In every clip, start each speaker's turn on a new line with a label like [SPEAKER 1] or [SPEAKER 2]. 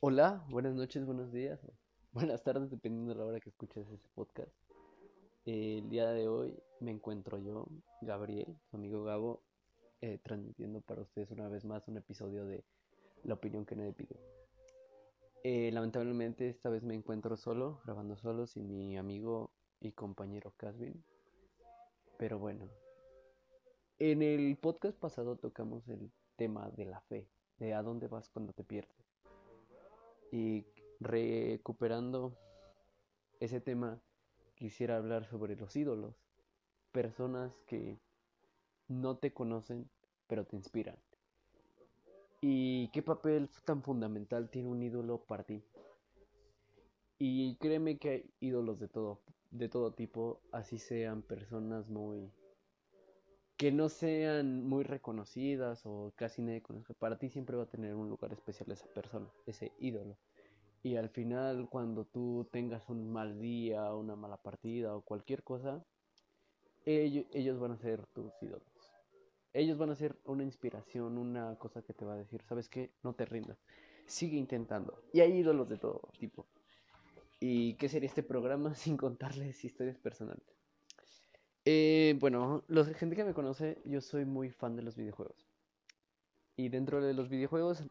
[SPEAKER 1] Hola, buenas noches, buenos días, buenas tardes, dependiendo de la hora que escuches ese podcast. Eh, el día de hoy me encuentro yo, Gabriel, su amigo Gabo, eh, transmitiendo para ustedes una vez más un episodio de La opinión que nadie pide. Eh, lamentablemente esta vez me encuentro solo, grabando solo, sin mi amigo y compañero Casvin. Pero bueno, en el podcast pasado tocamos el tema de la fe, de a dónde vas cuando te pierdes. Y recuperando ese tema, quisiera hablar sobre los ídolos, personas que no te conocen, pero te inspiran. ¿Y qué papel tan fundamental tiene un ídolo para ti? Y créeme que hay ídolos de todo, de todo tipo, así sean personas muy que no sean muy reconocidas o casi nadie conozca, para ti siempre va a tener un lugar especial esa persona, ese ídolo. Y al final, cuando tú tengas un mal día, una mala partida o cualquier cosa, ellos, ellos van a ser tus ídolos. Ellos van a ser una inspiración, una cosa que te va a decir, ¿sabes qué? No te rindas. Sigue intentando. Y hay ídolos de todo tipo. ¿Y qué sería este programa sin contarles historias personales? Eh, bueno, la gente que me conoce, yo soy muy fan de los videojuegos. Y dentro de los videojuegos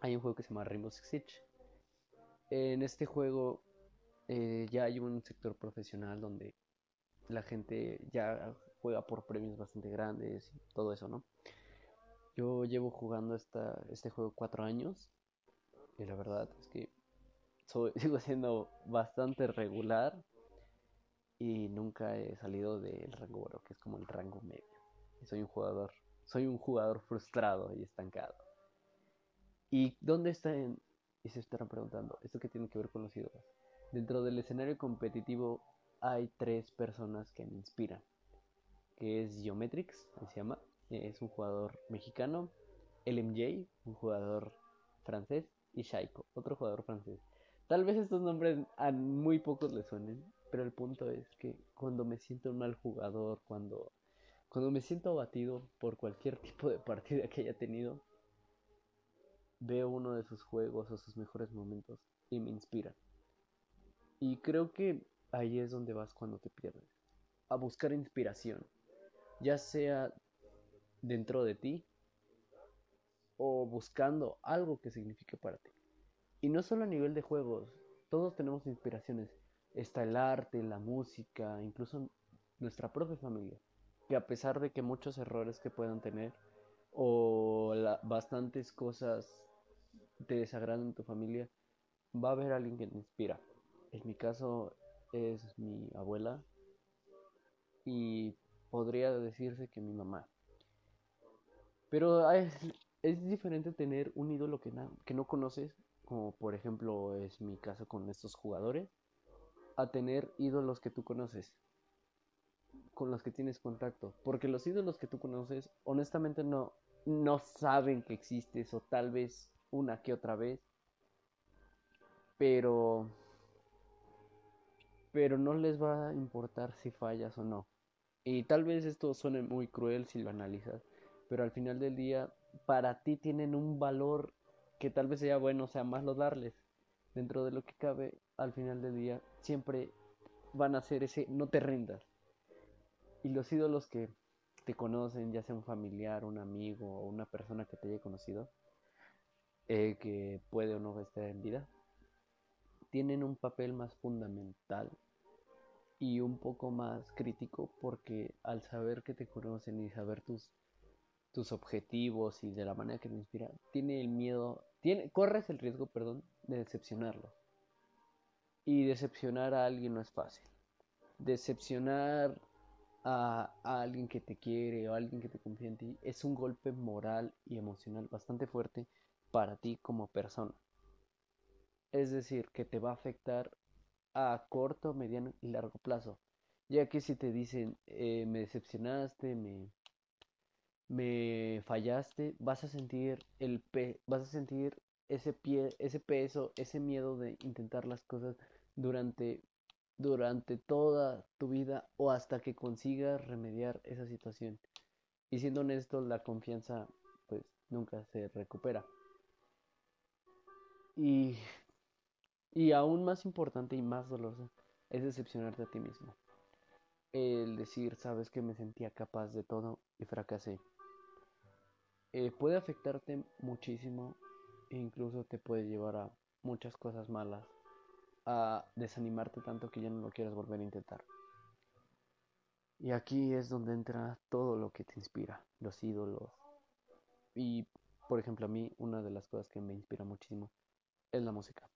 [SPEAKER 1] hay un juego que se llama Rainbow Six Siege. En este juego eh, ya hay un sector profesional donde la gente ya juega por premios bastante grandes y todo eso, ¿no? Yo llevo jugando esta, este juego cuatro años y la verdad es que soy, sigo siendo bastante regular y nunca he salido del rango oro, que es como el rango medio. Soy un jugador, soy un jugador frustrado y estancado. ¿Y dónde está en, y se estarán preguntando, ¿esto qué tiene que ver con los ídolos? Dentro del escenario competitivo hay tres personas que me inspiran, que es Geometrix, se llama, es un jugador mexicano, LMJ, un jugador francés, y Shaiko, otro jugador francés. Tal vez estos nombres a muy pocos les suenen, pero el punto es que cuando me siento un mal jugador, cuando, cuando me siento abatido por cualquier tipo de partida que haya tenido, veo uno de sus juegos o sus mejores momentos y me inspira. Y creo que ahí es donde vas cuando te pierdes. A buscar inspiración. Ya sea dentro de ti o buscando algo que signifique para ti. Y no solo a nivel de juegos. Todos tenemos inspiraciones está el arte, la música, incluso nuestra propia familia, que a pesar de que muchos errores que puedan tener o bastantes cosas te desagradan en tu familia, va a haber alguien que te inspira. En mi caso es mi abuela y podría decirse que mi mamá. Pero es, es diferente tener un ídolo que, que no conoces, como por ejemplo es mi caso con estos jugadores, a tener ídolos que tú conoces, con los que tienes contacto. Porque los ídolos que tú conoces, honestamente no, no saben que existes o tal vez una que otra vez. Pero... Pero no les va a importar si fallas o no. Y tal vez esto suene muy cruel si lo analizas. Pero al final del día, para ti tienen un valor que tal vez sea bueno, sea malo darles dentro de lo que cabe, al final del día, siempre van a ser ese no te rindas. Y los ídolos que te conocen, ya sea un familiar, un amigo o una persona que te haya conocido, eh, que puede o no estar en vida, tienen un papel más fundamental y un poco más crítico porque al saber que te conocen y saber tus, tus objetivos y de la manera que te inspira, tiene el miedo tiene, corres el riesgo, perdón, de decepcionarlo. Y decepcionar a alguien no es fácil. Decepcionar a, alguien que te quiere o a alguien que te confía en ti es un golpe moral y emocional bastante fuerte para ti como persona. Es decir, que te va a afectar a corto, mediano y largo plazo. Ya que si te dicen, eh, me decepcionaste, me, me fallaste, vas a sentir el pe vas a sentir ese pie, ese peso, ese miedo de intentar las cosas durante durante toda tu vida o hasta que consigas remediar esa situación. Y siendo honesto, la confianza pues nunca se recupera. Y, y aún más importante y más doloroso es decepcionarte a ti mismo. El decir, sabes que me sentía capaz de todo y fracasé. Eh, puede afectarte muchísimo incluso te puede llevar a muchas cosas malas, a desanimarte tanto que ya no lo quieras volver a intentar. Y aquí es donde entra todo lo que te inspira, los ídolos. Y, por ejemplo, a mí una de las cosas que me inspira muchísimo es la música.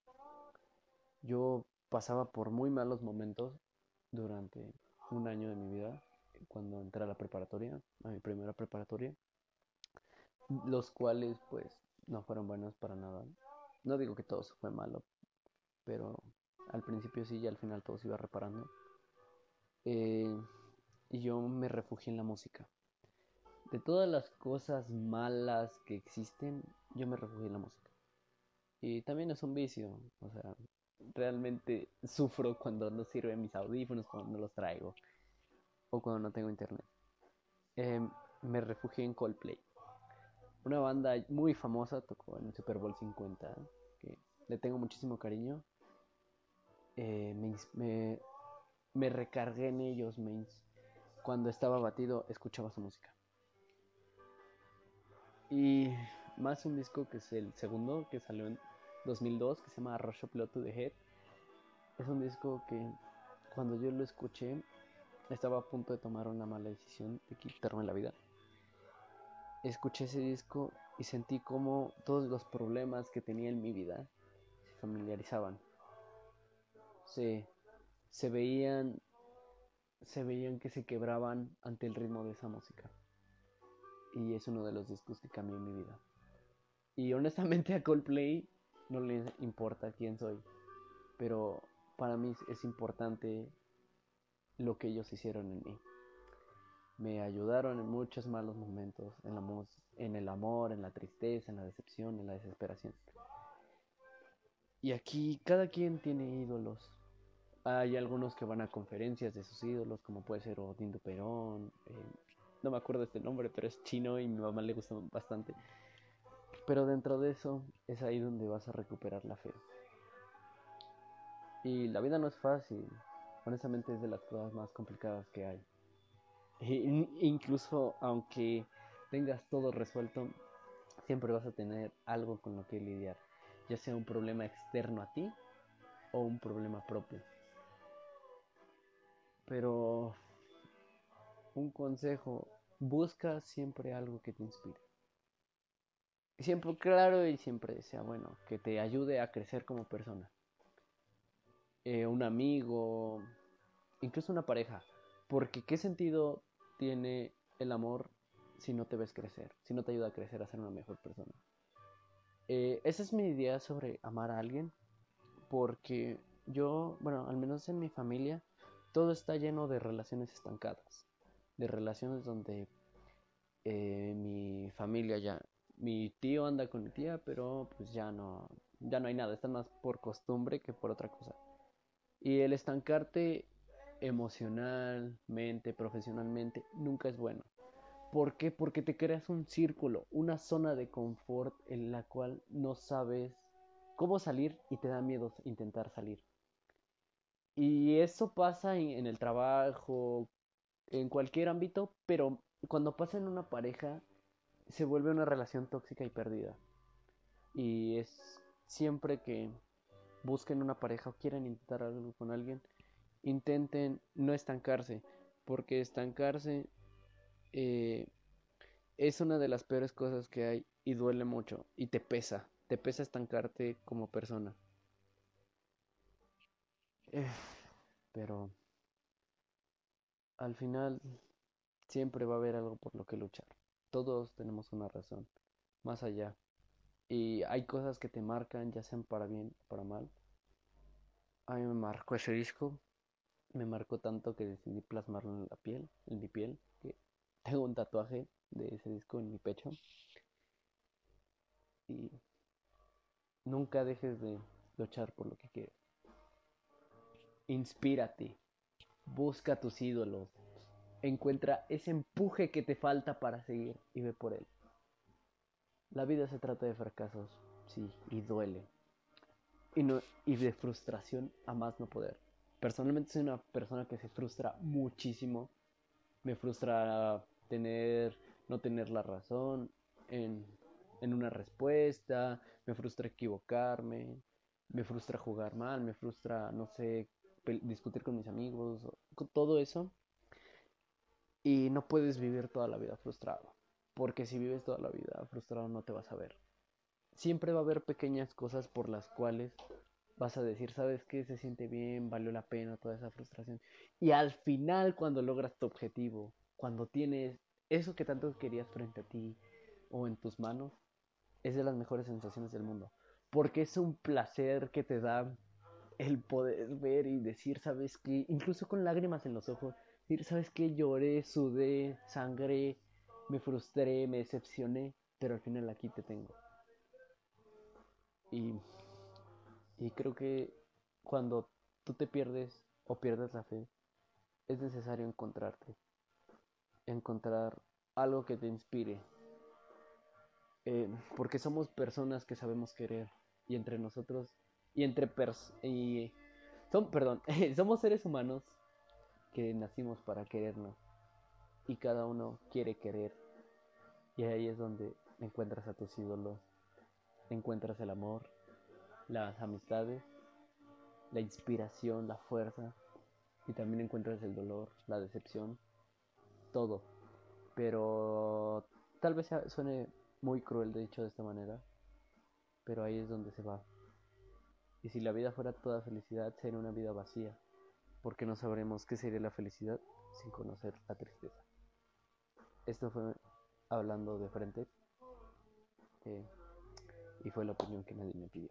[SPEAKER 1] Yo pasaba por muy malos momentos durante un año de mi vida, cuando entré a la preparatoria, a mi primera preparatoria, los cuales pues no fueron buenos para nada. No digo que todo fue malo, pero al principio sí y al final todo se iba reparando. Eh, y yo me refugié en la música. De todas las cosas malas que existen, yo me refugié en la música. Y también es un vicio, o sea, realmente sufro cuando no sirven mis audífonos, cuando no los traigo, o cuando no tengo internet. Em, me refugié en Coldplay. Una banda muy famosa, tocó en el Super Bowl 50, que le tengo muchísimo cariño. Eh, me, me, recargué en ellos, me, cuando estaba batido escuchaba su música. Y más un disco que es el segundo que salió en 2002 que se llama Rush Up to the Head. Es un disco que cuando yo lo escuché estaba a punto de tomar una mala decisión de quitarme la vida. Escuché ese disco y sentí como todos los problemas que tenía en mi vida se familiarizaban. Se, se veían se veían que se quebraban ante el ritmo de esa música. Y es uno de los discos que cambió mi vida. Y honestamente a Coldplay no le importa quién soy, pero para mí es importante lo que ellos hicieron en mí. Me ayudaron en muchos malos momentos, en, la en el amor, en la tristeza, en la decepción, en la desesperación. Y aquí cada quien tiene ídolos, hay algunos que van a conferencias de sus ídolos, como puede ser Odín Perón. Eh, no me acuerdo este nombre, pero es chino y mi mamá le gusta bastante. Pero dentro de eso es ahí donde vas a recuperar la fe. Y la vida no es fácil. Honestamente es de las cosas más complicadas que hay. Incluso aunque tengas todo resuelto, siempre vas a tener algo con lo que lidiar. Ya sea un problema externo a ti o un problema propio. Pero un consejo, busca siempre algo que te inspire. Siempre claro y siempre sea bueno, que te ayude a crecer como persona. Eh, un amigo, incluso una pareja. Porque ¿qué sentido tiene el amor si no te ves crecer? Si no te ayuda a crecer a ser una mejor persona. Eh, esa es mi idea sobre amar a alguien. Porque yo, bueno, al menos en mi familia, todo está lleno de relaciones estancadas, de relaciones donde eh, mi familia ya, mi tío anda con mi tía, pero pues ya no, ya no hay nada, está más por costumbre que por otra cosa. Y el estancarte emocionalmente, profesionalmente, nunca es bueno. ¿Por qué? Porque te creas un círculo, una zona de confort en la cual no sabes cómo salir y te da miedo intentar salir. Y eso pasa en, el trabajo, en cualquier ámbito, pero cuando pasa en una pareja, se vuelve una relación tóxica y perdida. Y es siempre que busquen una pareja o quieran intentar algo con alguien, intenten no estancarse, porque estancarse eh, es una de las peores cosas que hay y duele mucho y te pesa, te pesa estancarte como persona. Eh, pero al final siempre va a haber algo por lo que luchar. Todos tenemos una razón, más allá. Y hay cosas que te marcan, ya sean para bien o para mal. A mí me marcó ese disco. Me marcó tanto que decidí plasmarlo en la piel, en mi piel. Que tengo un tatuaje de ese disco en mi pecho. Y nunca dejes de luchar por lo que quieres. Inspírate. Busca tus ídolos. Encuentra ese empuje que te falta para seguir y ve por él. La vida se trata de fracasos, sí, y duele. y, no, y de frustración a más no poder. Personalmente soy una persona que se frustra muchísimo. Me frustra tener, no tener la razón en, en una respuesta, me frustra equivocarme, me frustra jugar mal, me frustra, no sé, discutir con mis amigos, todo eso. Y no puedes vivir toda la vida frustrado, porque si vives toda la vida frustrado no te vas a ver. Siempre va a haber pequeñas cosas por las cuales vas a decir, ¿sabes qué? Se siente bien, valió la pena toda esa frustración. Y al final, cuando logras tu objetivo, cuando tienes eso que tanto querías frente a ti o en tus manos, es de las mejores sensaciones del mundo. Porque es un placer que te da el poder ver y decir, ¿sabes qué? Incluso con lágrimas en los ojos, decir, ¿sabes qué? Lloré, sudé, sangré, me frustré, me decepcioné, pero al final aquí te tengo. Y, y creo que cuando tú te pierdes o pierdes la fe, es necesario encontrarte, encontrar algo que te inspire, eh, porque somos personas que sabemos querer y entre nosotros y entre pers y son perdón somos seres humanos que nacimos para querernos y cada uno quiere querer y ahí es donde encuentras a tus ídolos encuentras el amor las amistades la inspiración la fuerza y también encuentras el dolor la decepción todo pero tal vez suene muy cruel de dicho de esta manera, pero ahí es donde se va. Y si la vida fuera toda felicidad, sería una vida vacía, porque no sabremos qué sería la felicidad sin conocer la tristeza. Esto fue hablando de frente, eh, y fue la opinión que nadie me pidió.